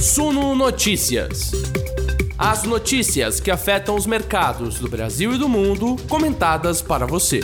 Suno Notícias. As notícias que afetam os mercados do Brasil e do mundo, comentadas para você.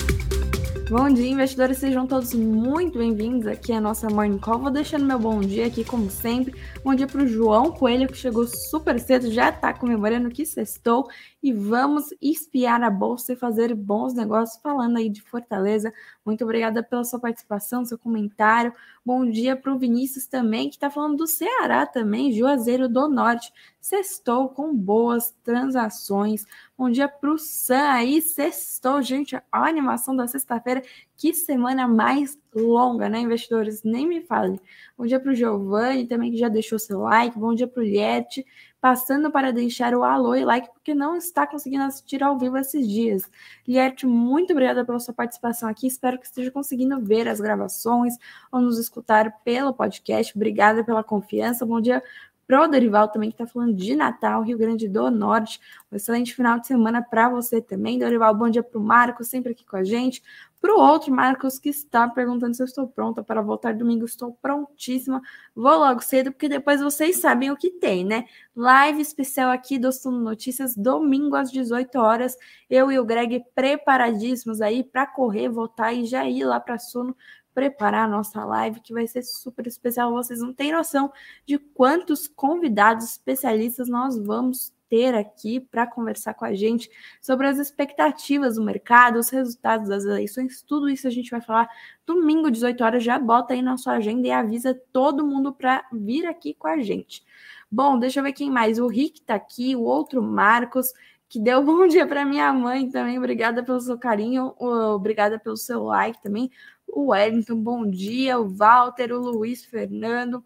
Bom dia, investidores, sejam todos muito bem-vindos aqui à nossa Morning Call. Vou deixando meu bom dia aqui, como sempre. Bom dia para o João Coelho, que chegou super cedo, já está comemorando que sextou. E vamos espiar a bolsa e fazer bons negócios, falando aí de Fortaleza. Muito obrigada pela sua participação, seu comentário. Bom dia para o Vinícius também, que está falando do Ceará também, Juazeiro do Norte. Sextou com boas transações. Bom dia para o Sam aí, sextou, gente. A animação da sexta-feira. Que semana mais longa, né, investidores? Nem me fale. Bom dia para o Giovanni também, que já deixou seu like. Bom dia para o Liette passando para deixar o alô e like, porque não está conseguindo assistir ao vivo esses dias. Liette, muito obrigada pela sua participação aqui. Espero que esteja conseguindo ver as gravações ou nos escutar pelo podcast. Obrigada pela confiança. Bom dia pro Dorival também, que está falando de Natal, Rio Grande do Norte. Um excelente final de semana para você também. Dorival, bom dia para o Marcos, sempre aqui com a gente. Para o outro, Marcos, que está perguntando se eu estou pronta para voltar domingo, estou prontíssima. Vou logo cedo, porque depois vocês sabem o que tem, né? Live especial aqui do Suno Notícias, domingo às 18 horas. Eu e o Greg preparadíssimos aí para correr, voltar e já ir lá para Suno preparar a nossa live, que vai ser super especial. Vocês não têm noção de quantos convidados especialistas nós vamos ter aqui para conversar com a gente sobre as expectativas do mercado, os resultados das eleições, tudo isso a gente vai falar domingo, 18 horas. Já bota aí na sua agenda e avisa todo mundo para vir aqui com a gente. Bom, deixa eu ver quem mais. O Rick está aqui, o outro Marcos, que deu bom dia para minha mãe também. Obrigada pelo seu carinho, obrigada pelo seu like também. O Wellington, bom dia. O Walter, o Luiz Fernando.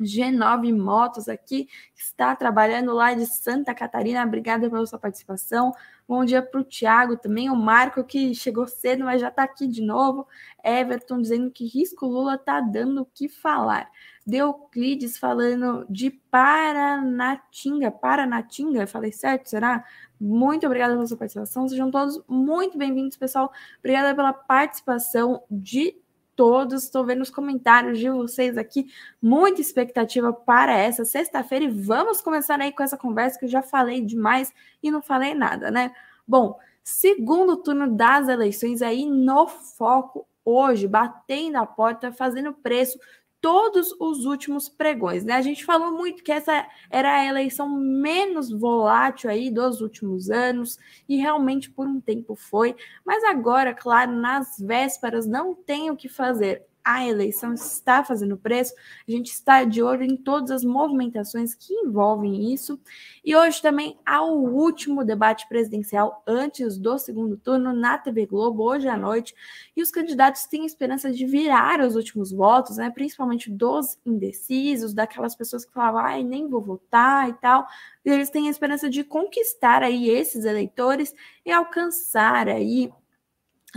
G9 Motos aqui, está trabalhando lá de Santa Catarina. Obrigada pela sua participação. Bom dia para o Thiago também, o Marco que chegou cedo, mas já está aqui de novo. Everton dizendo que risco Lula está dando o que falar. Deuclides falando de Paranatinga. Paranatinga, falei certo? Será? Muito obrigada pela sua participação. Sejam todos muito bem-vindos, pessoal. Obrigada pela participação de todos. Estou vendo os comentários de vocês aqui. Muita expectativa para essa sexta-feira e vamos começar aí com essa conversa que eu já falei demais e não falei nada, né? Bom, segundo turno das eleições aí no foco hoje, batendo a porta, fazendo preço todos os últimos pregões, né? A gente falou muito que essa era a eleição menos volátil aí dos últimos anos e realmente por um tempo foi, mas agora, claro, nas vésperas não tem o que fazer a eleição está fazendo preço, a gente está de olho em todas as movimentações que envolvem isso. E hoje também há o último debate presidencial antes do segundo turno na TV Globo, hoje à noite, e os candidatos têm esperança de virar os últimos votos, né, principalmente dos indecisos, daquelas pessoas que falavam, ai, nem vou votar e tal. E eles têm a esperança de conquistar aí esses eleitores e alcançar aí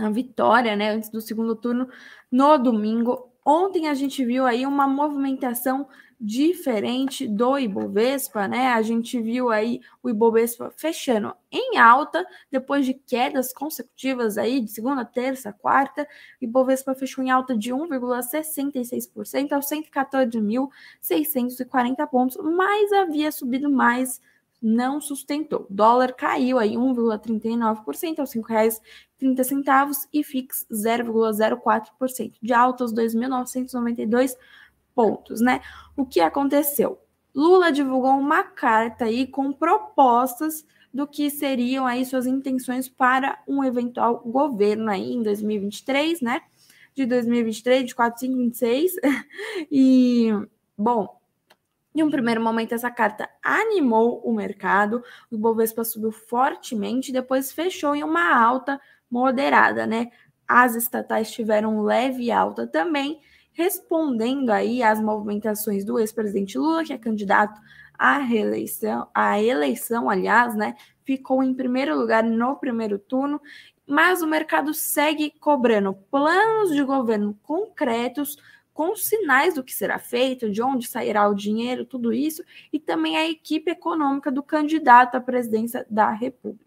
a vitória, né, antes do segundo turno no domingo. Ontem a gente viu aí uma movimentação diferente do Ibovespa, né? A gente viu aí o Ibovespa fechando em alta depois de quedas consecutivas aí de segunda, terça, quarta. O Ibovespa fechou em alta de 1,66% aos 114.640 pontos, mas havia subido mais não sustentou. Dólar caiu aí 1,39% aos R$ 5,30 e FIX 0,04%, de alta aos 2.992 pontos, né? O que aconteceu? Lula divulgou uma carta aí com propostas do que seriam aí suas intenções para um eventual governo aí em 2023, né? De 2023, de 4, 5, 26. E, bom, em um primeiro momento, essa carta animou o mercado, o Ibovespa subiu fortemente, depois fechou em uma alta moderada, né? As estatais tiveram leve alta também, respondendo aí às movimentações do ex-presidente Lula, que é candidato à reeleição, à eleição, aliás, né? Ficou em primeiro lugar no primeiro turno, mas o mercado segue cobrando planos de governo concretos com sinais do que será feito, de onde sairá o dinheiro, tudo isso, e também a equipe econômica do candidato à presidência da República.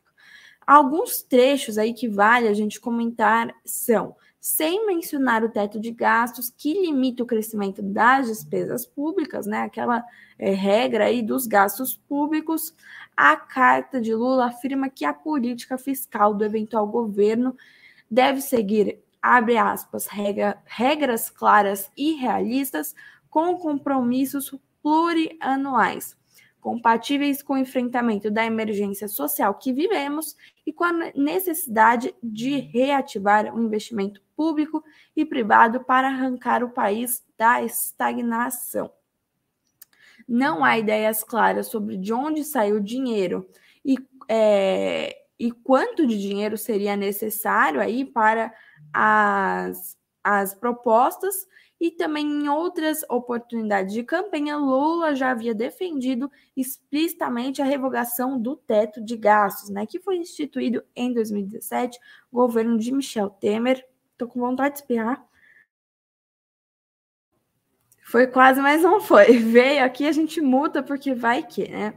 Alguns trechos aí que vale a gente comentar são sem mencionar o teto de gastos que limita o crescimento das despesas públicas, né? Aquela é, regra aí dos gastos públicos. A carta de Lula afirma que a política fiscal do eventual governo deve seguir, abre aspas, regra, regras claras e realistas com compromissos plurianuais compatíveis com o enfrentamento da emergência social que vivemos e com a necessidade de reativar o investimento público e privado para arrancar o país da estagnação. Não há ideias claras sobre de onde saiu o dinheiro e, é, e quanto de dinheiro seria necessário aí para as, as propostas e também em outras oportunidades de campanha, Lula já havia defendido explicitamente a revogação do teto de gastos, né, que foi instituído em 2017, governo de Michel Temer. Tô com vontade de espirrar. Foi quase, mas não foi. Veio aqui, a gente muda porque vai que, né?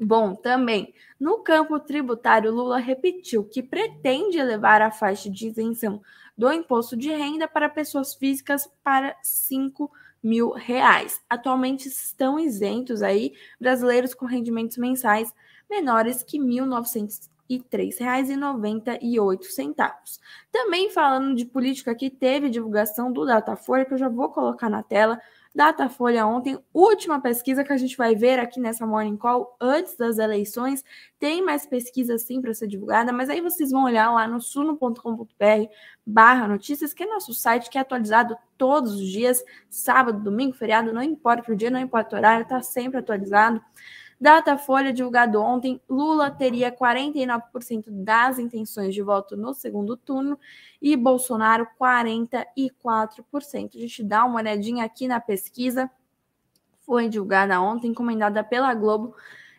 Bom, também, no campo tributário, Lula repetiu que pretende elevar a faixa de isenção do imposto de renda para pessoas físicas para 5 mil reais. Atualmente estão isentos aí brasileiros com rendimentos mensais menores que R$ 1.903,98. Também falando de política que teve divulgação do Datafolha, que eu já vou colocar na tela, Datafolha ontem, última pesquisa que a gente vai ver aqui nessa Morning Call antes das eleições. Tem mais pesquisa sim para ser divulgada, mas aí vocês vão olhar lá no suno.com.br barra notícias, que é nosso site que é atualizado todos os dias, sábado, domingo, feriado, não importa o dia, não importa o horário, está sempre atualizado. Datafolha divulgado ontem, Lula teria 49% das intenções de voto no segundo turno e Bolsonaro 44%. A gente dá uma olhadinha aqui na pesquisa, foi divulgada ontem, encomendada pela Globo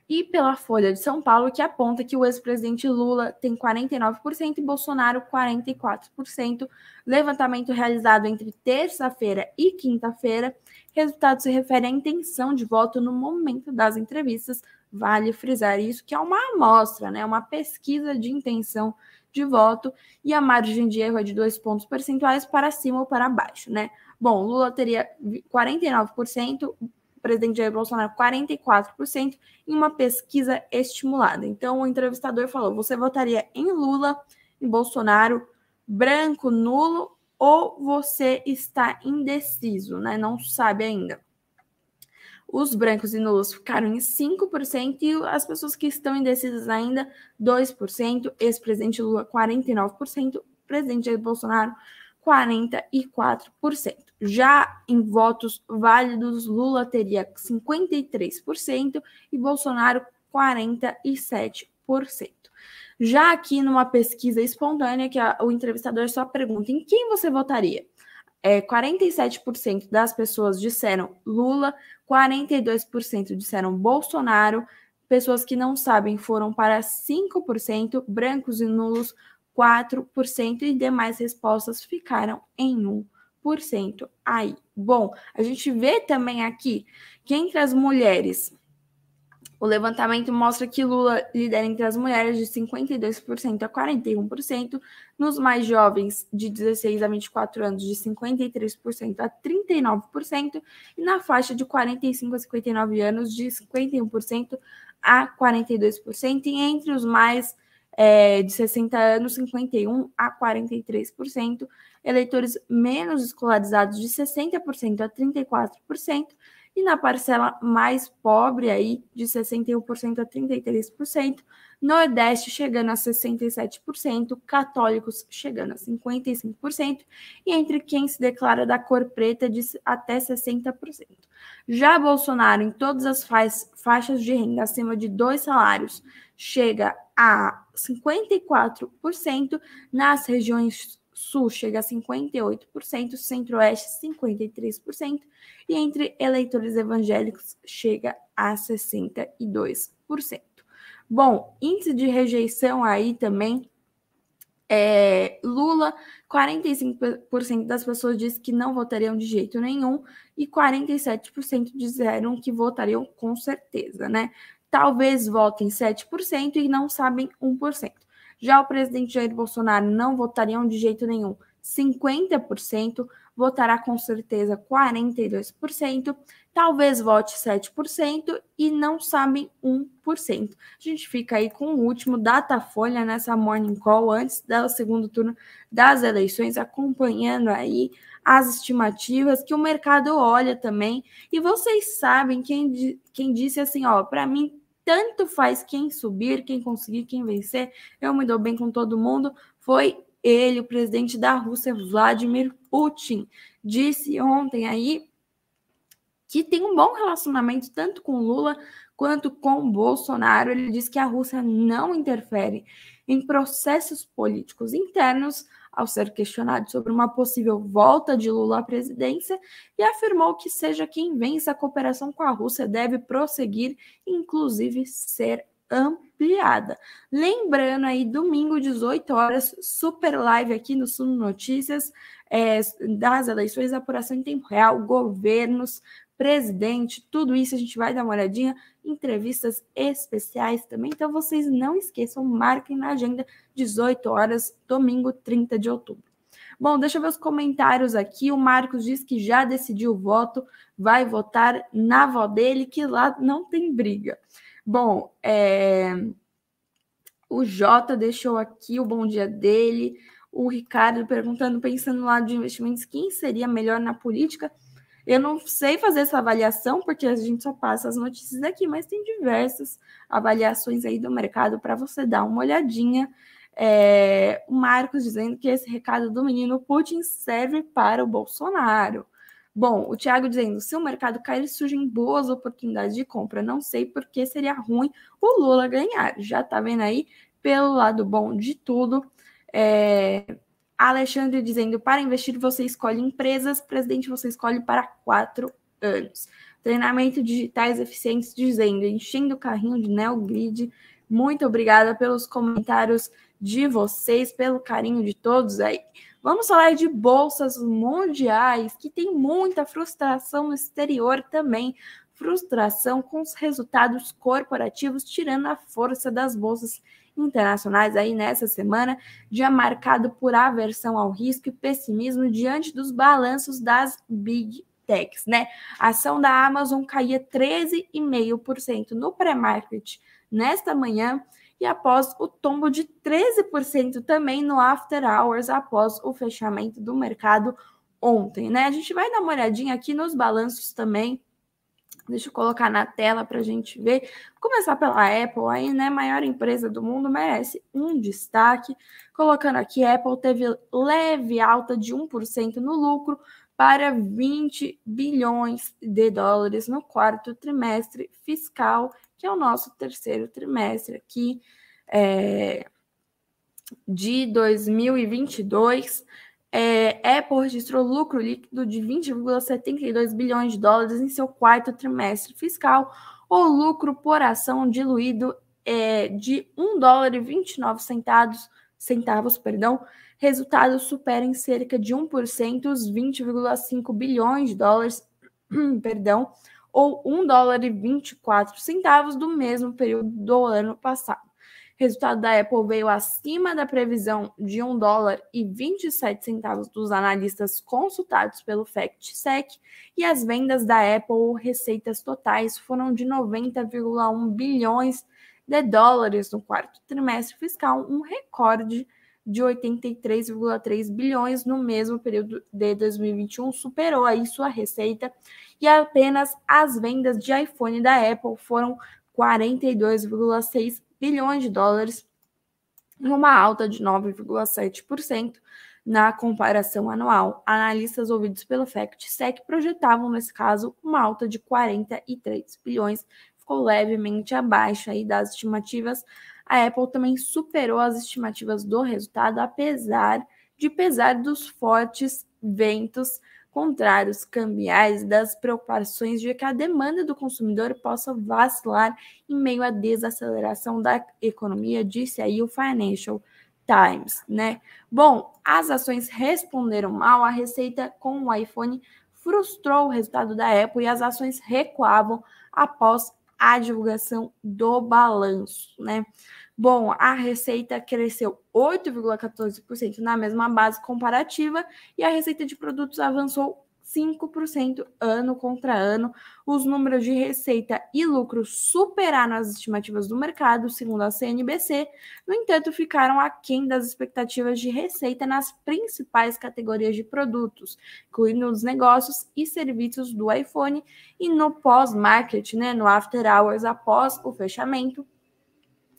e pela Folha de São Paulo, que aponta que o ex-presidente Lula tem 49% e Bolsonaro 44%. Levantamento realizado entre terça-feira e quinta-feira. Resultado se refere à intenção de voto no momento das entrevistas. Vale frisar isso, que é uma amostra, né? uma pesquisa de intenção de voto e a margem de erro é de dois pontos percentuais para cima ou para baixo, né? Bom, Lula teria 49%, o presidente Jair Bolsonaro 44% em uma pesquisa estimulada. Então, o entrevistador falou: você votaria em Lula, em Bolsonaro, branco, nulo, ou você está indeciso, né? Não sabe ainda. Os brancos e nulos ficaram em 5% e as pessoas que estão indecisas ainda, 2%. Ex-presidente Lula, 49%. Presidente Bolsonaro, 44%. Já em votos válidos, Lula teria 53% e Bolsonaro 47%. Já aqui numa pesquisa espontânea, que a, o entrevistador só pergunta em quem você votaria? É, 47% das pessoas disseram Lula, 42% disseram Bolsonaro, pessoas que não sabem foram para 5%, brancos e nulos 4% e demais respostas ficaram em 1% aí. Bom, a gente vê também aqui que entre as mulheres, o levantamento mostra que Lula lidera entre as mulheres de 52% a 41%, nos mais jovens de 16 a 24 anos de 53% a 39% e na faixa de 45 a 59 anos de 51% a 42% e entre os mais é, de 60 anos, 51% a 43%, eleitores menos escolarizados de 60% a 34%, e na parcela mais pobre aí de 61% a 33%, Nordeste chegando a 67%, católicos chegando a 55%, e entre quem se declara da cor preta de até 60%. Já Bolsonaro, em todas as faixas de renda acima de dois salários, chega a 54%, nas regiões sul chega a 58%, centro-oeste 53%, e entre eleitores evangélicos chega a 62%. Bom, índice de rejeição aí também é, Lula, 45% das pessoas dizem que não votariam de jeito nenhum e 47% disseram que votariam com certeza, né? talvez votem 7% e não sabem 1%. Já o presidente Jair Bolsonaro não votariam de jeito nenhum 50%, votará com certeza 42%, talvez vote 7% e não sabem 1%. A gente fica aí com o último Datafolha nessa morning call antes do segundo turno das eleições, acompanhando aí as estimativas que o mercado olha também. E vocês sabem quem, quem disse assim, ó, para mim tanto faz quem subir, quem conseguir, quem vencer, eu me dou bem com todo mundo, foi ele, o presidente da Rússia, Vladimir Putin, disse ontem aí que tem um bom relacionamento tanto com Lula quanto com Bolsonaro. Ele disse que a Rússia não interfere em processos políticos internos ao ser questionado sobre uma possível volta de Lula à presidência e afirmou que seja quem vence a cooperação com a Rússia deve prosseguir, inclusive ser ampliada. Lembrando aí, domingo, 18 horas, super live aqui no Suno Notícias, é, das eleições, apuração em tempo real, governos, presidente, tudo isso a gente vai dar uma olhadinha, entrevistas especiais também. Então vocês não esqueçam, marquem na agenda 18 horas, domingo 30 de outubro. Bom, deixa eu ver os comentários aqui. O Marcos diz que já decidiu o voto, vai votar na avó dele, que lá não tem briga. Bom, é... o Jota deixou aqui o bom dia dele. O Ricardo perguntando, pensando lado de investimentos, quem seria melhor na política? Eu não sei fazer essa avaliação, porque a gente só passa as notícias aqui, mas tem diversas avaliações aí do mercado para você dar uma olhadinha. É, o Marcos dizendo que esse recado do menino Putin serve para o Bolsonaro. Bom, o Thiago dizendo: se o mercado cair, surgem boas oportunidades de compra. Não sei por que seria ruim o Lula ganhar. Já tá vendo aí pelo lado bom de tudo. É, Alexandre dizendo: para investir, você escolhe empresas, presidente, você escolhe para quatro anos. Treinamento digitais eficientes, dizendo: enchendo o carrinho de NeoGrid. Muito obrigada pelos comentários de vocês, pelo carinho de todos aí. Vamos falar de bolsas mundiais, que tem muita frustração no exterior também. Frustração com os resultados corporativos, tirando a força das bolsas internacionais aí nessa semana, dia marcado por aversão ao risco e pessimismo diante dos balanços das big techs, né? A ação da Amazon caía 13,5% no pré-market nesta manhã e após o tombo de 13% também no after hours após o fechamento do mercado ontem, né? A gente vai dar uma olhadinha aqui nos balanços também Deixa eu colocar na tela para a gente ver. Começar pela Apple, aí, né? Maior empresa do mundo, merece um destaque. Colocando aqui, Apple teve leve alta de 1% no lucro para 20 bilhões de dólares no quarto trimestre fiscal, que é o nosso terceiro trimestre aqui é, de 2022 é, Apple registrou lucro líquido de 20,72 bilhões de dólares em seu quarto trimestre fiscal, ou lucro por ação diluído é, de 1 dólar e 29 centavos, centavos perdão, resultado supera em cerca de 1% os 20,5 bilhões de dólares, perdão, ou 1 dólar e 24 centavos do mesmo período do ano passado resultado da Apple veio acima da previsão de 1 dólar e 27 centavos dos analistas consultados pelo FactSec, e as vendas da Apple, receitas totais, foram de 90,1 bilhões de dólares no quarto trimestre fiscal, um recorde de 83,3 bilhões no mesmo período de 2021, superou aí sua receita, e apenas as vendas de iPhone da Apple foram 42,6 bilhões de dólares, uma alta de 9,7% na comparação anual. Analistas ouvidos pelo FactSec projetavam, nesse caso, uma alta de 43 bilhões, ficou levemente abaixo aí das estimativas. A Apple também superou as estimativas do resultado, apesar de pesar dos fortes ventos contrários cambiais das preocupações de que a demanda do consumidor possa vacilar em meio à desaceleração da economia, disse aí o Financial Times, né? Bom, as ações responderam mal, a receita com o iPhone frustrou o resultado da Apple e as ações recuavam após a divulgação do balanço, né? Bom, a receita cresceu 8,14% na mesma base comparativa e a receita de produtos avançou 5% ano contra ano. Os números de receita e lucro superaram as estimativas do mercado, segundo a CNBC. No entanto, ficaram aquém das expectativas de receita nas principais categorias de produtos, incluindo os negócios e serviços do iPhone e no pós-market, né, no after hours após o fechamento.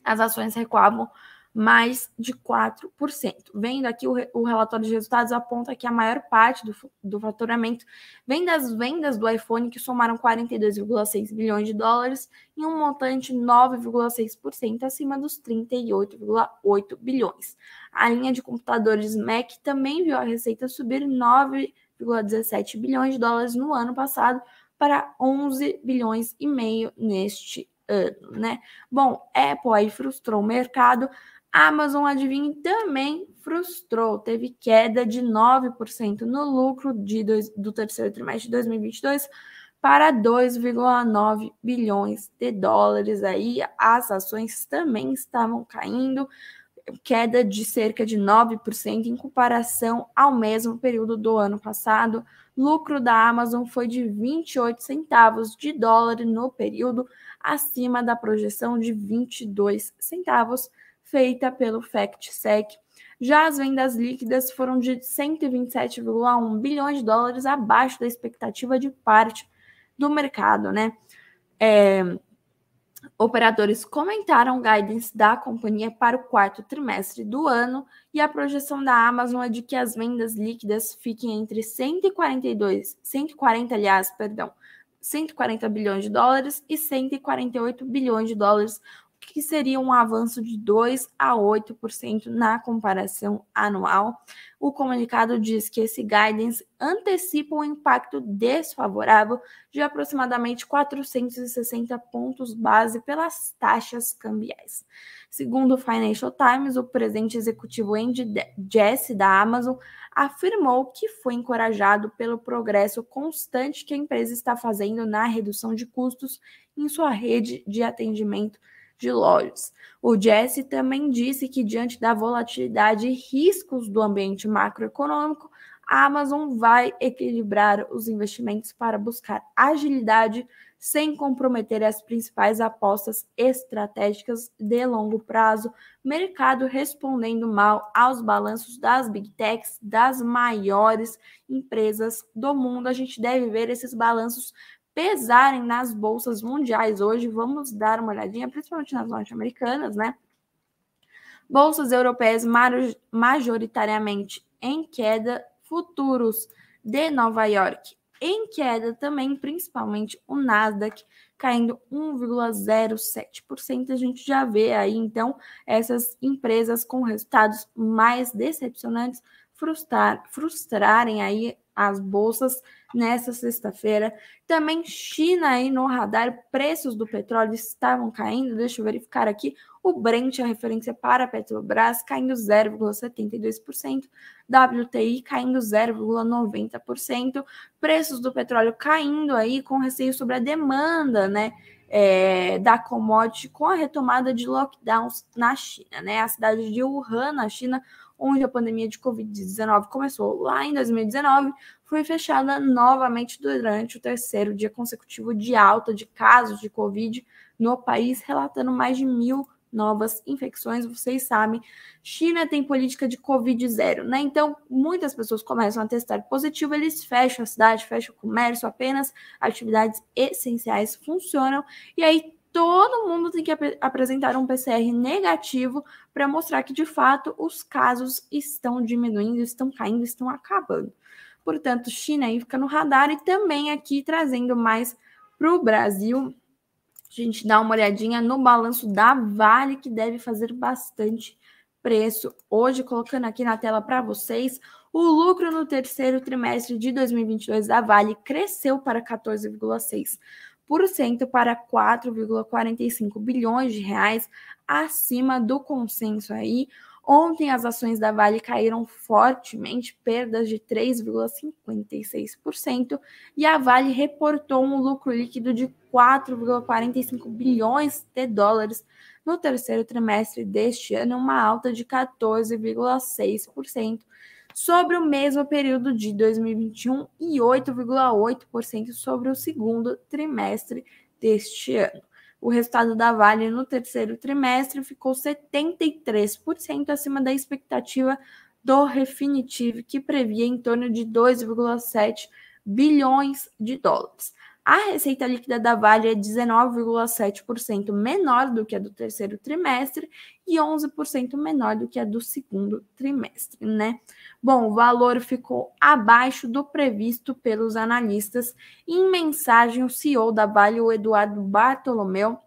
As ações recuavam mais de 4%. Vendo aqui o, o, relatório de resultados aponta que a maior parte do, do faturamento vem das vendas do iPhone, que somaram 42,6 bilhões de dólares, em um montante 9,6% acima dos 38,8 bilhões. A linha de computadores Mac também viu a receita subir 9,17 bilhões de dólares no ano passado para 11 bilhões e meio neste ano, né? Bom, Apple aí frustrou o mercado Amazon, adivinhe, também frustrou, teve queda de 9% no lucro de dois, do terceiro trimestre de 2022 para 2,9 bilhões de dólares. Aí as ações também estavam caindo, queda de cerca de 9% em comparação ao mesmo período do ano passado. Lucro da Amazon foi de 28 centavos de dólar no período, acima da projeção de 22 centavos feita pelo FactSec. Já as vendas líquidas foram de 127,1 bilhões de dólares abaixo da expectativa de parte do mercado, né? É, operadores comentaram o guidance da companhia para o quarto trimestre do ano e a projeção da Amazon é de que as vendas líquidas fiquem entre 142, 140, aliás, perdão, 140 bilhões de dólares e 148 bilhões de dólares, que seria um avanço de 2 a 8% na comparação anual. O comunicado diz que esse guidance antecipa um impacto desfavorável de aproximadamente 460 pontos base pelas taxas cambiais. Segundo o Financial Times, o presidente executivo Andy Jassy da Amazon afirmou que foi encorajado pelo progresso constante que a empresa está fazendo na redução de custos em sua rede de atendimento de lojas. O Jesse também disse que, diante da volatilidade e riscos do ambiente macroeconômico, a Amazon vai equilibrar os investimentos para buscar agilidade sem comprometer as principais apostas estratégicas de longo prazo, mercado respondendo mal aos balanços das big techs, das maiores empresas do mundo. A gente deve ver esses balanços pesarem nas bolsas mundiais hoje. Vamos dar uma olhadinha, principalmente nas norte-americanas, né? Bolsas europeias majoritariamente em queda, futuros de Nova York em queda também, principalmente o Nasdaq caindo 1,07%. A gente já vê aí então essas empresas com resultados mais decepcionantes frustrar, frustrarem aí as bolsas nessa sexta-feira. Também China aí no radar, preços do petróleo estavam caindo. Deixa eu verificar aqui. O Brent, a referência para a Petrobras, caindo 0,72%, WTI caindo 0,90%, preços do petróleo caindo aí com receio sobre a demanda, né? É, da commodity com a retomada de lockdowns na China, né? A cidade de Wuhan, na China, onde a pandemia de Covid-19 começou lá em 2019, foi fechada novamente durante o terceiro dia consecutivo de alta de casos de Covid no país, relatando mais de mil novas infecções. Vocês sabem, China tem política de Covid zero, né? Então, muitas pessoas começam a testar positivo, eles fecham a cidade, fecham o comércio, apenas atividades essenciais funcionam, e aí todo mundo tem que ap apresentar um PCR negativo para mostrar que de fato os casos estão diminuindo, estão caindo, estão acabando. Portanto, China aí fica no radar e também aqui trazendo mais para o Brasil. A gente dá uma olhadinha no balanço da Vale, que deve fazer bastante preço. Hoje, colocando aqui na tela para vocês, o lucro no terceiro trimestre de 2022 da Vale cresceu para 14,6 para 4,45 bilhões de reais, acima do consenso aí. Ontem as ações da Vale caíram fortemente, perdas de 3,56%, e a Vale reportou um lucro líquido de 4,45 bilhões de dólares no terceiro trimestre deste ano, uma alta de 14,6% sobre o mesmo período de 2021 e 8,8% sobre o segundo trimestre deste ano. O resultado da Vale no terceiro trimestre ficou 73% acima da expectativa do Refinitiv, que previa em torno de 2,7 bilhões de dólares. A receita líquida da Vale é 19,7% menor do que a do terceiro trimestre e 11% menor do que a do segundo trimestre, né? Bom, o valor ficou abaixo do previsto pelos analistas. Em mensagem, o CEO da Vale, o Eduardo Bartolomeu,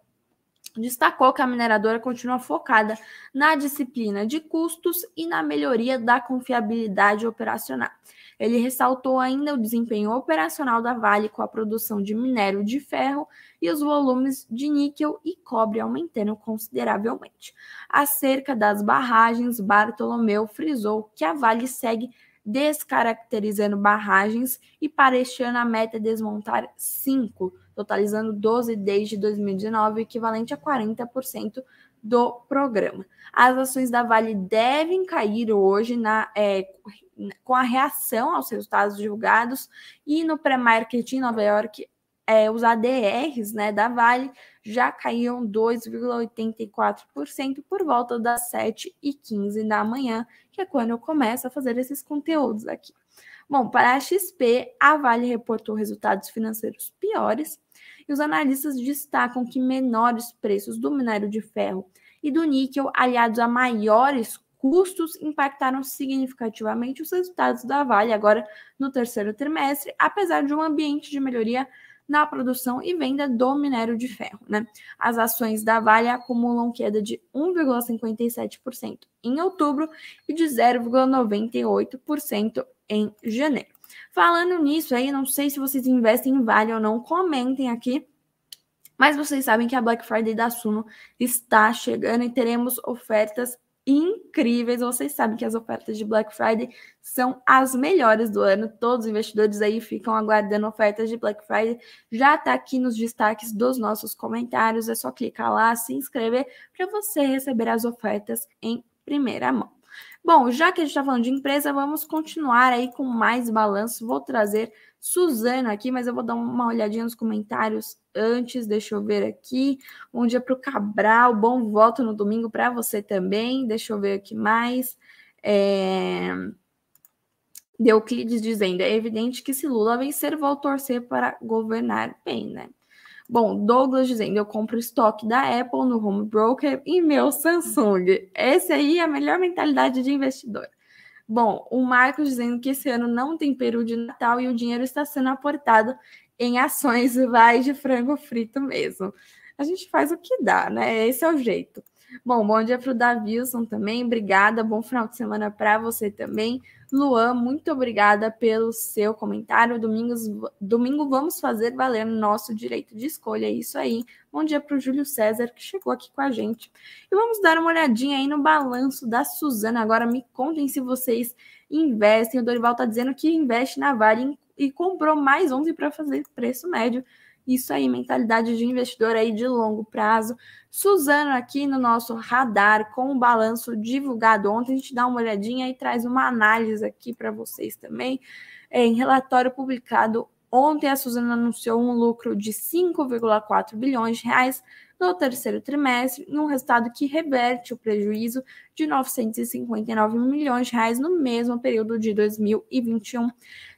destacou que a mineradora continua focada na disciplina de custos e na melhoria da confiabilidade operacional. Ele ressaltou ainda o desempenho operacional da Vale com a produção de minério de ferro e os volumes de níquel e cobre aumentando consideravelmente. Acerca das barragens, Bartolomeu frisou que a Vale segue descaracterizando barragens e para este ano a meta é desmontar cinco, totalizando 12 desde 2019, equivalente a 40% do programa. As ações da Vale devem cair hoje na, é, com a reação aos resultados divulgados e no pré-market em Nova York, é, os ADRs né, da Vale já caíram 2,84% por volta das 7h15 da manhã, que é quando eu começo a fazer esses conteúdos aqui. Bom, para a XP, a Vale reportou resultados financeiros piores e os analistas destacam que menores preços do minério de ferro e do níquel, aliados a maiores custos, impactaram significativamente os resultados da Vale agora no terceiro trimestre, apesar de um ambiente de melhoria na produção e venda do minério de ferro. Né? As ações da Vale acumulam queda de 1,57% em outubro e de 0,98% em janeiro. Falando nisso aí, não sei se vocês investem em Vale ou não, comentem aqui. Mas vocês sabem que a Black Friday da Suno está chegando e teremos ofertas incríveis. Vocês sabem que as ofertas de Black Friday são as melhores do ano. Todos os investidores aí ficam aguardando ofertas de Black Friday. Já está aqui nos destaques dos nossos comentários. É só clicar lá, se inscrever para você receber as ofertas em primeira mão. Bom, já que a gente está falando de empresa, vamos continuar aí com mais balanço. Vou trazer Suzana aqui, mas eu vou dar uma olhadinha nos comentários antes. Deixa eu ver aqui. Bom dia para o Cabral. Bom voto no domingo para você também. Deixa eu ver aqui mais. É... Deuclides dizendo: é evidente que se Lula vencer, vou torcer para governar bem, né? Bom, Douglas dizendo, eu compro estoque da Apple no Home Broker e meu Samsung. Essa aí é a melhor mentalidade de investidor. Bom, o Marcos dizendo que esse ano não tem peru de Natal e o dinheiro está sendo aportado em ações vai de frango frito mesmo. A gente faz o que dá, né? Esse é o jeito. Bom, bom dia para o Davilson também. Obrigada. Bom final de semana para você também. Luan, muito obrigada pelo seu comentário. Domingos, domingo vamos fazer valer nosso direito de escolha. É isso aí. Bom dia para o Júlio César, que chegou aqui com a gente. E vamos dar uma olhadinha aí no balanço da Suzana. Agora me contem se vocês investem. O Dorival está dizendo que investe na Vale e comprou mais 11 para fazer preço médio. Isso aí, mentalidade de investidor aí de longo prazo. Suzano aqui no nosso radar com o balanço divulgado ontem. A gente dá uma olhadinha e traz uma análise aqui para vocês também. É, em relatório publicado ontem, a Suzano anunciou um lucro de 5,4 bilhões de reais no terceiro trimestre, um resultado que reverte o prejuízo de 959 milhões de reais no mesmo período de 2021.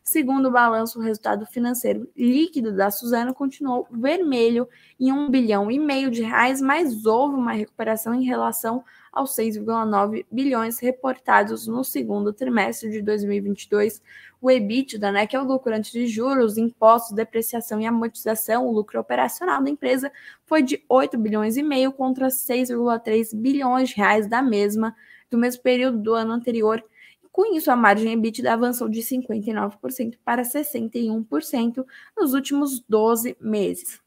Segundo o balanço, o resultado financeiro líquido da Suzano continuou vermelho em um bilhão e meio de reais, mas houve uma recuperação em relação aos 6,9 bilhões reportados no segundo trimestre de 2022. O EBITDA, né, que é o lucro antes de juros, impostos, depreciação e amortização, o lucro operacional da empresa foi de 8 bilhões e meio contra 6,3 bilhões de reais da mesma do mesmo período do ano anterior com isso, a margem EBITDA avançou de 59% para 61% nos últimos 12 meses.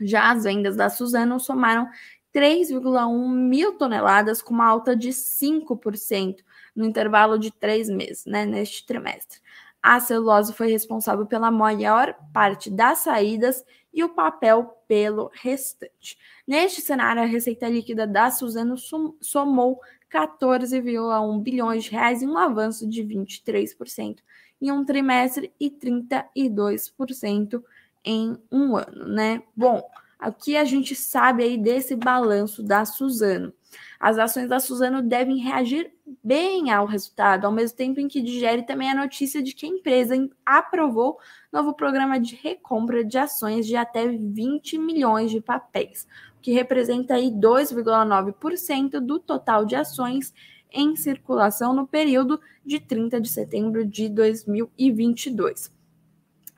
Já as vendas da Suzano somaram 3,1 mil toneladas, com uma alta de 5% no intervalo de três meses, né, neste trimestre. A celulose foi responsável pela maior parte das saídas e o papel pelo restante. Neste cenário, a receita líquida da Suzano somou 14,1 bilhões de reais em um avanço de 23% em um trimestre e 32% em um ano, né? Bom, o que a gente sabe aí desse balanço da Suzano? As ações da Suzano devem reagir bem ao resultado, ao mesmo tempo em que digere também a notícia de que a empresa aprovou novo programa de recompra de ações de até 20 milhões de papéis, o que representa aí 2,9% do total de ações em circulação no período de 30 de setembro de 2022.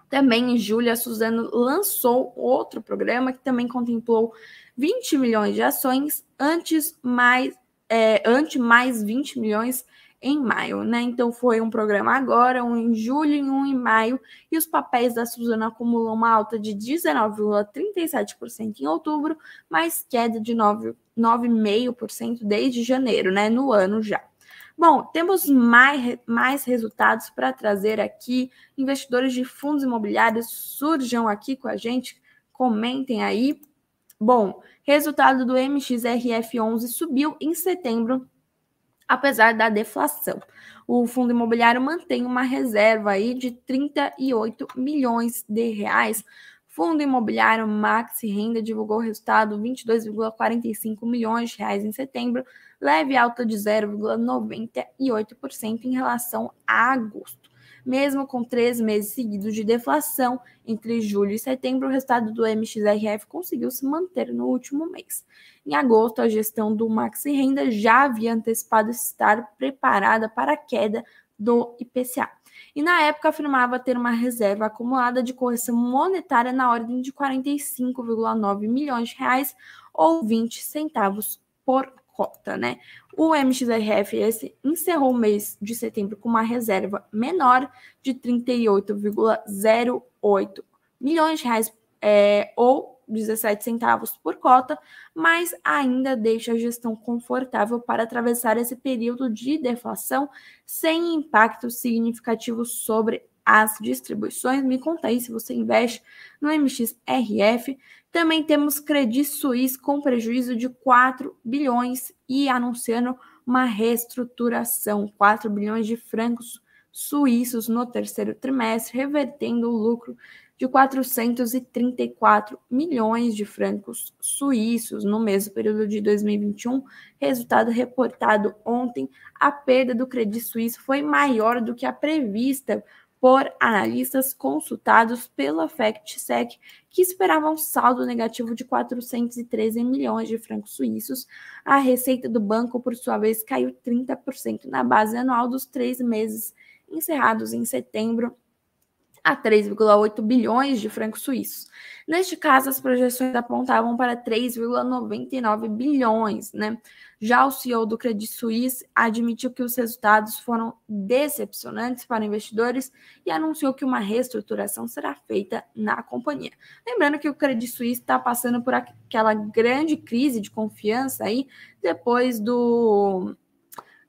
Também em julho, a Suzano lançou outro programa que também contemplou 20 milhões de ações, antes mais, é, mais 20 milhões em maio, né? Então foi um programa agora, um em julho e um em maio, e os papéis da Suzano acumulam uma alta de 19,37% em outubro, mais queda de 9,5% desde janeiro, né? No ano já. Bom, temos mais, mais resultados para trazer aqui. Investidores de fundos imobiliários surjam aqui com a gente, comentem aí. Bom, resultado do MXRF11 subiu em setembro, apesar da deflação. O fundo imobiliário mantém uma reserva aí de 38 milhões de reais. Fundo imobiliário Maxi Renda divulgou o resultado 22,45 milhões de reais em setembro, leve alta de 0,98% em relação a agosto. Mesmo com três meses seguidos de deflação, entre julho e setembro, o resultado do MXRF conseguiu se manter no último mês. Em agosto, a gestão do Maxi Renda já havia antecipado estar preparada para a queda do IPCA. E na época afirmava ter uma reserva acumulada de correção monetária na ordem de 45,9 milhões de reais ou 20 centavos por cota, né? O MXRFS encerrou o mês de setembro com uma reserva menor de 38,08 milhões de reais é, ou 17 centavos por cota, mas ainda deixa a gestão confortável para atravessar esse período de deflação sem impacto significativo sobre as distribuições. Me conta aí se você investe no MXRF. Também temos Credit Suisse com prejuízo de 4 bilhões e anunciando uma reestruturação, 4 bilhões de francos suíços no terceiro trimestre, revertendo o lucro de 434 milhões de francos suíços no mesmo período de 2021. Resultado reportado ontem, a perda do Credit Suisse foi maior do que a prevista por analistas consultados pela FactSec, que esperavam um saldo negativo de 413 milhões de francos suíços. A receita do banco, por sua vez, caiu 30% na base anual dos três meses encerrados em setembro a 3,8 bilhões de francos suíços. Neste caso, as projeções apontavam para 3,99 bilhões, né? Já o CEO do Credit Suisse admitiu que os resultados foram decepcionantes para investidores e anunciou que uma reestruturação será feita na companhia. Lembrando que o Credit Suisse está passando por aquela grande crise de confiança aí depois do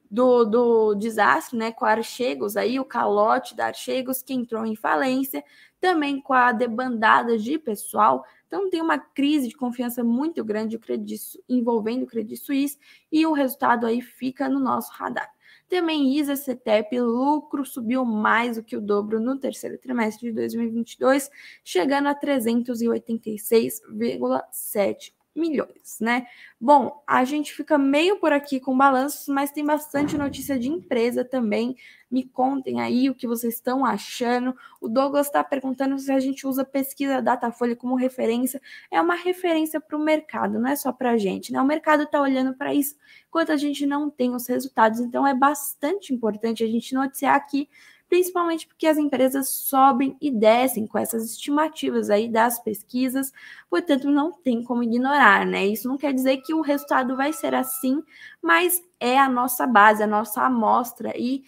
do, do desastre, né, com a Archegos, aí o calote da Archegos que entrou em falência, também com a debandada de pessoal. Então tem uma crise de confiança muito grande o Credit, envolvendo o Credit Suisse e o resultado aí fica no nosso radar. Também ISA CETEP, lucro subiu mais do que o dobro no terceiro trimestre de 2022, chegando a 386,7 milhões, né? Bom, a gente fica meio por aqui com balanços, mas tem bastante notícia de empresa também. Me contem aí o que vocês estão achando. O Douglas está perguntando se a gente usa pesquisa Datafolha como referência. É uma referência para o mercado, não é só para a gente, né? O mercado está olhando para isso, enquanto a gente não tem os resultados. Então é bastante importante a gente noticiar aqui principalmente porque as empresas sobem e descem com essas estimativas aí das pesquisas, portanto não tem como ignorar, né? Isso não quer dizer que o resultado vai ser assim, mas é a nossa base, a nossa amostra aí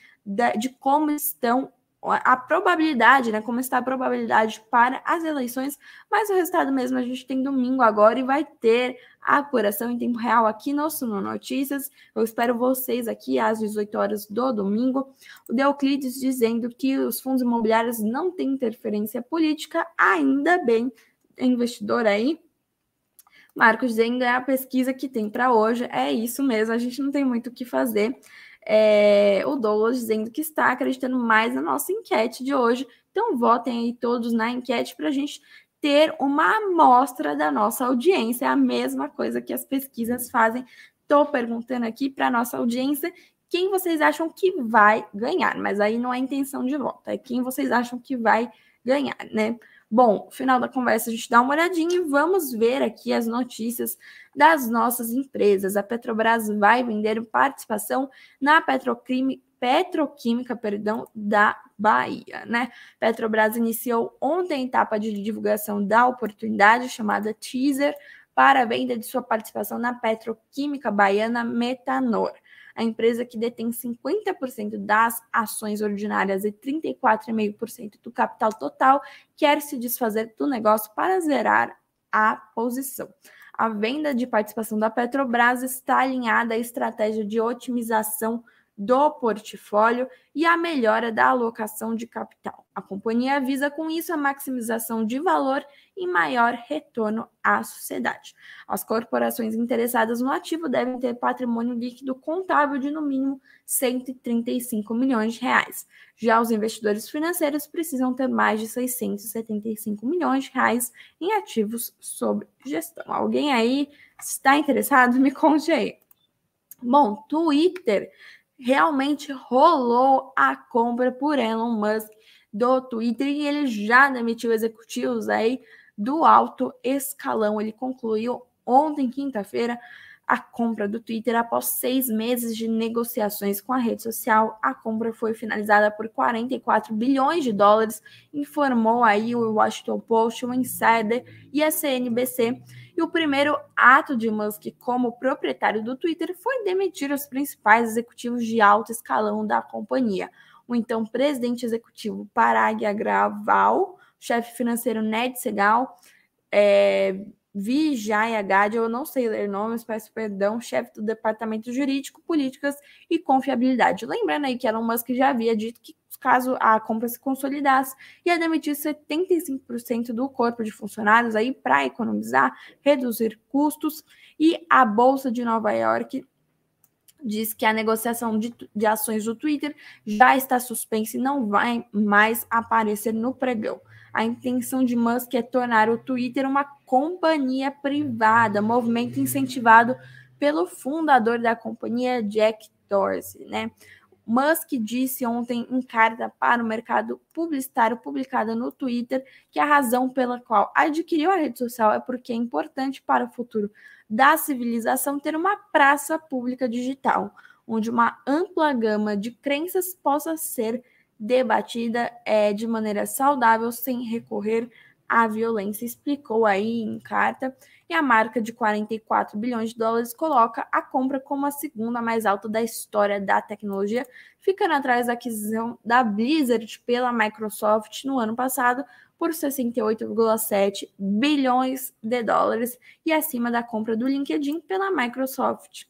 de como estão a probabilidade, né? Como está a probabilidade para as eleições, mas o resultado mesmo a gente tem domingo agora e vai ter a apuração em tempo real aqui no Suno Notícias. Eu espero vocês aqui às 18 horas do domingo. O Deoclides dizendo que os fundos imobiliários não têm interferência política, ainda bem, investidor aí. Marcos dizendo é a pesquisa que tem para hoje, é isso mesmo, a gente não tem muito o que fazer é, o Douglas dizendo que está acreditando mais na nossa enquete de hoje. Então, votem aí todos na enquete para a gente ter uma amostra da nossa audiência. É a mesma coisa que as pesquisas fazem. Estou perguntando aqui para a nossa audiência quem vocês acham que vai ganhar, mas aí não é intenção de voto, é quem vocês acham que vai ganhar, né? Bom, final da conversa a gente dá uma olhadinha e vamos ver aqui as notícias das nossas empresas. A Petrobras vai vender participação na Petroquímica, Petroquímica perdão, da Bahia, né? Petrobras iniciou ontem a etapa de divulgação da oportunidade chamada teaser para a venda de sua participação na Petroquímica Baiana Metanor a empresa que detém 50% das ações ordinárias e 34,5% do capital total quer se desfazer do negócio para zerar a posição. A venda de participação da Petrobras está alinhada à estratégia de otimização do portfólio e a melhora da alocação de capital. A companhia visa com isso a maximização de valor e maior retorno à sociedade. As corporações interessadas no ativo devem ter patrimônio líquido contábil de no mínimo 135 milhões de reais. Já os investidores financeiros precisam ter mais de 675 milhões de reais em ativos sob gestão. Alguém aí está interessado? Me conte aí. Bom, Twitter realmente rolou a compra por Elon Musk do Twitter e ele já demitiu executivos aí do alto escalão. Ele concluiu ontem, quinta-feira, a compra do Twitter após seis meses de negociações com a rede social. A compra foi finalizada por 44 bilhões de dólares, informou aí o Washington Post, o Insider e a CNBC. E o primeiro ato de Musk como proprietário do Twitter foi demitir os principais executivos de alto escalão da companhia. O então presidente executivo Parag Agrawal, chefe financeiro Ned Segal, é, Vijay Gade, eu não sei ler nomes, peço perdão, chefe do Departamento Jurídico, Políticas e Confiabilidade. Lembrando aí que Elon Musk já havia dito que caso a compra se consolidasse, ia demitir 75% do corpo de funcionários aí para economizar, reduzir custos, e a Bolsa de Nova York diz que a negociação de, de ações do Twitter já está suspensa e não vai mais aparecer no pregão. A intenção de Musk é tornar o Twitter uma companhia privada, movimento incentivado pelo fundador da companhia, Jack Dorsey, né? Musk disse ontem em carta para o mercado publicitário publicada no Twitter que a razão pela qual adquiriu a rede social é porque é importante para o futuro da civilização ter uma praça pública digital, onde uma ampla gama de crenças possa ser debatida é, de maneira saudável sem recorrer à violência, explicou aí em carta e a marca de 44 bilhões de dólares coloca a compra como a segunda mais alta da história da tecnologia, ficando atrás da aquisição da Blizzard pela Microsoft no ano passado por 68,7 bilhões de dólares e acima da compra do LinkedIn pela Microsoft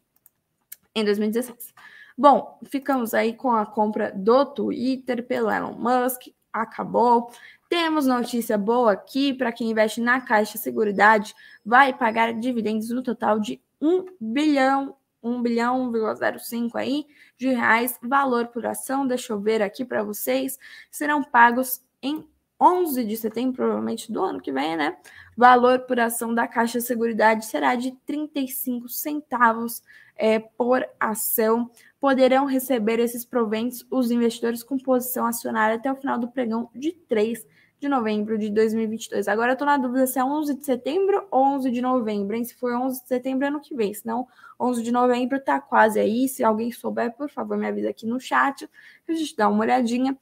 em 2016. Bom, ficamos aí com a compra do Twitter pelo Elon Musk, acabou. Temos notícia boa aqui para quem investe na Caixa Seguridade, vai pagar dividendos no total de 1 bilhão, 1 bilhão, 1,05 aí de reais, valor por ação, deixa eu ver aqui para vocês, serão pagos em 11 de setembro, provavelmente do ano que vem, né? Valor por ação da Caixa Seguridade será de 35 centavos é, por ação poderão receber esses proventos os investidores com posição acionária até o final do pregão de 3 de novembro de 2022. Agora eu tô na dúvida se é 11 de setembro ou 11 de novembro, hein? Se for 11 de setembro, ano que vem. Se não, 11 de novembro tá quase aí. Se alguém souber, por favor, me avisa aqui no chat, a gente dá uma olhadinha.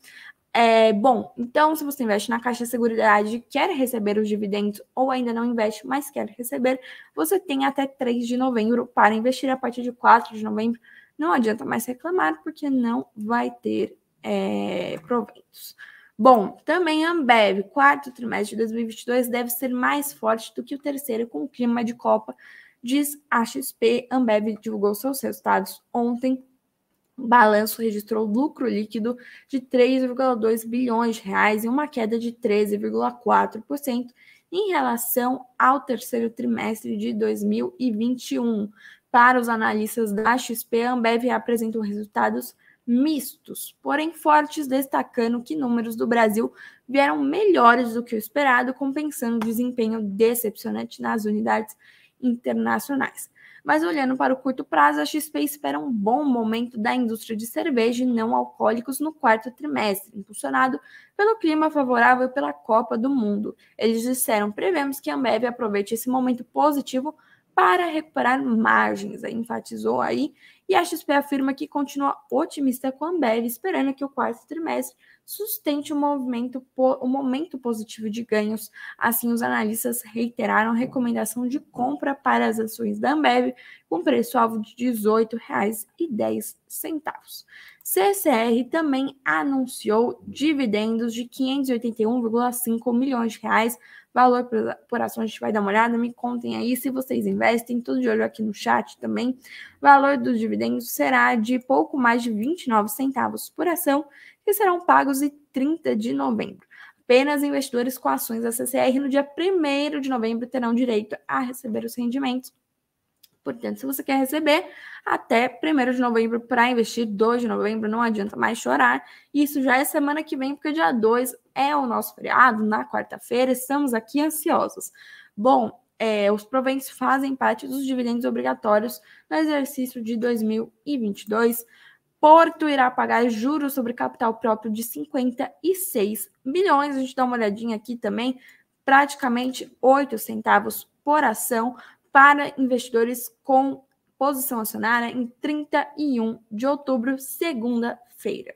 É, bom, então, se você investe na Caixa de Seguridade, quer receber os dividendos ou ainda não investe, mas quer receber, você tem até 3 de novembro para investir a partir de 4 de novembro não adianta mais reclamar, porque não vai ter é, proventos. Bom, também Ambev, quarto trimestre de 2022 deve ser mais forte do que o terceiro com o clima de Copa, diz a XP. Ambev divulgou seus resultados ontem. O balanço registrou lucro líquido de 3,2 bilhões de reais e uma queda de 13,4% em relação ao terceiro trimestre de 2021. Para os analistas da XP, a Ambev apresentou resultados mistos, porém fortes, destacando que números do Brasil vieram melhores do que o esperado, compensando o desempenho decepcionante nas unidades internacionais. Mas olhando para o curto prazo, a XP espera um bom momento da indústria de cerveja e não alcoólicos no quarto trimestre, impulsionado pelo clima favorável pela Copa do Mundo. Eles disseram: prevemos que a Ambev aproveite esse momento positivo para recuperar margens, enfatizou aí, e a XP afirma que continua otimista com a Ambev, esperando que o quarto trimestre sustente o movimento, o momento positivo de ganhos. Assim, os analistas reiteraram a recomendação de compra para as ações da Ambev, com preço-alvo de R$ 18,10. CCR também anunciou dividendos de 581,5 milhões de reais valor por, ação, a gente vai dar uma olhada. Me contem aí se vocês investem, tudo de olho aqui no chat também. Valor dos dividendos será de pouco mais de 29 centavos por ação, que serão pagos em 30 de novembro. Apenas investidores com ações da CCR no dia 1 de novembro terão direito a receber os rendimentos Portanto, se você quer receber até 1 de novembro para investir, 2 de novembro, não adianta mais chorar. Isso já é semana que vem, porque dia 2 é o nosso feriado, na quarta-feira, estamos aqui ansiosos. Bom, é, os proventos fazem parte dos dividendos obrigatórios no exercício de 2022. Porto irá pagar juros sobre capital próprio de 56 bilhões. A gente dá uma olhadinha aqui também, praticamente 8 centavos por ação para investidores com posição acionária em 31 de outubro, segunda-feira.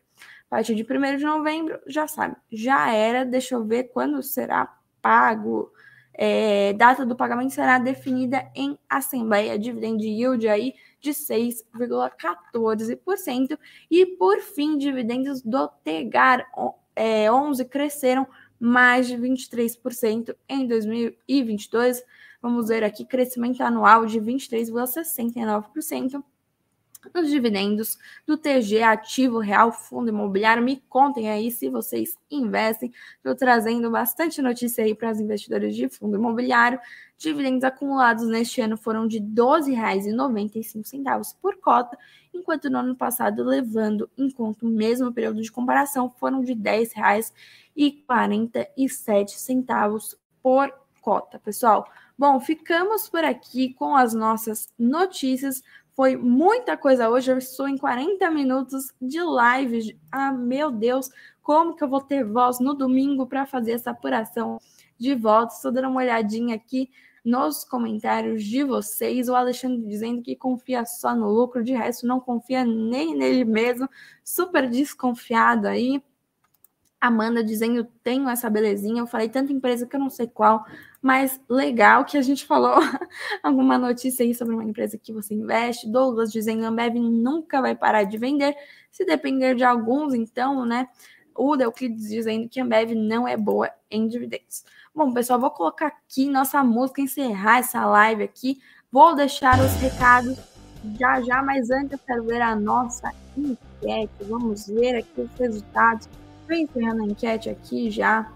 A partir de 1 de novembro, já sabe, já era, deixa eu ver quando será pago. É, data do pagamento será definida em assembleia, dividend yield aí de 6,14%. E por fim, dividendos do Tegar é, 11 cresceram mais de 23% em 2022 Vamos ver aqui crescimento anual de 23,69% nos dividendos do TG Ativo Real Fundo Imobiliário. Me contem aí se vocês investem. Estou trazendo bastante notícia aí para os investidores de fundo imobiliário. Dividendos acumulados neste ano foram de R$ 12,95 por cota, enquanto no ano passado, levando em conta o mesmo período de comparação, foram de R$ 10,47 por cota. Pessoal, Bom, ficamos por aqui com as nossas notícias. Foi muita coisa hoje. Eu estou em 40 minutos de live. Ah, meu Deus, como que eu vou ter voz no domingo para fazer essa apuração de votos? Estou dando uma olhadinha aqui nos comentários de vocês. O Alexandre dizendo que confia só no lucro, de resto não confia nem nele mesmo. Super desconfiado aí. Amanda dizendo, tenho essa belezinha. Eu falei tanta empresa que eu não sei qual, mas legal que a gente falou alguma notícia aí sobre uma empresa que você investe. Douglas dizendo, Ambev nunca vai parar de vender. Se depender de alguns, então, né? O Deuclides dizendo que Ambev não é boa em dividendos. Bom, pessoal, vou colocar aqui nossa música, encerrar essa live aqui. Vou deixar os recados já já, mas antes eu quero ver a nossa enquete. Vamos ver aqui os resultados Estou encerrando a enquete aqui já.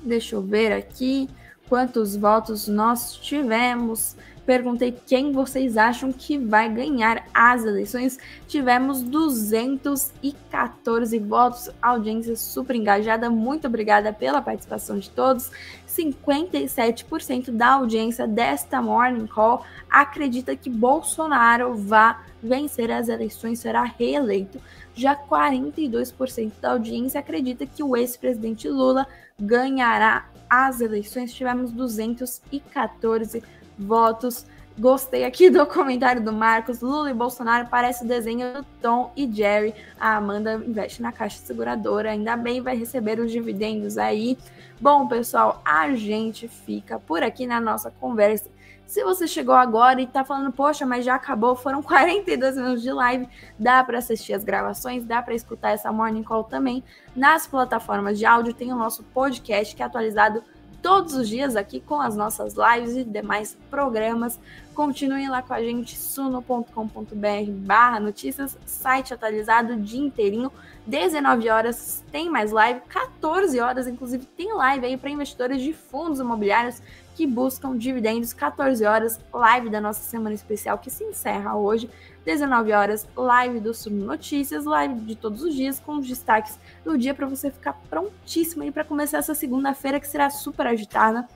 Deixa eu ver aqui quantos votos nós tivemos. Perguntei quem vocês acham que vai ganhar as eleições. Tivemos 214 votos, audiência super engajada. Muito obrigada pela participação de todos. 57% da audiência desta Morning Call acredita que Bolsonaro vai vencer as eleições, será reeleito. Já 42% da audiência acredita que o ex-presidente Lula ganhará as eleições. Tivemos 214 votos Gostei aqui do comentário do Marcos. Lula e Bolsonaro parece o desenho do Tom e Jerry. A Amanda investe na caixa seguradora. Ainda bem vai receber os dividendos aí. Bom, pessoal, a gente fica por aqui na nossa conversa. Se você chegou agora e tá falando, poxa, mas já acabou, foram 42 minutos de live, dá para assistir as gravações, dá para escutar essa morning call também nas plataformas de áudio. Tem o nosso podcast que é atualizado todos os dias aqui com as nossas lives e demais programas. Continuem lá com a gente, suno.com.br barra notícias, site atualizado o dia inteirinho, 19 horas tem mais live, 14 horas inclusive tem live aí para investidores de fundos imobiliários que buscam dividendos, 14 horas, live da nossa semana especial que se encerra hoje, 19 horas, live do Suno Notícias, live de todos os dias com os destaques do dia para você ficar prontíssimo aí para começar essa segunda-feira que será super agitada.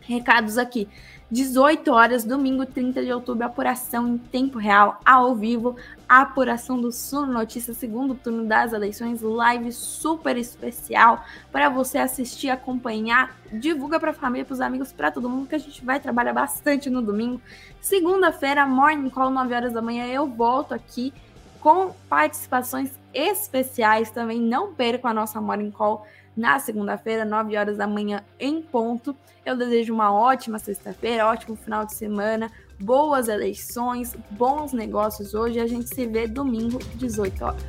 Recados aqui. 18 horas, domingo 30 de outubro, apuração em tempo real, ao vivo, a apuração do Suno Notícias, segundo turno das eleições, live super especial para você assistir, acompanhar, divulga para a família, para os amigos, para todo mundo, que a gente vai trabalhar bastante no domingo. Segunda-feira, morning call, 9 horas da manhã, eu volto aqui com participações especiais também. Não percam a nossa morning call na segunda-feira, 9 horas da manhã em ponto. Eu desejo uma ótima sexta-feira, ótimo final de semana, boas eleições, bons negócios hoje. A gente se vê domingo, 18 horas.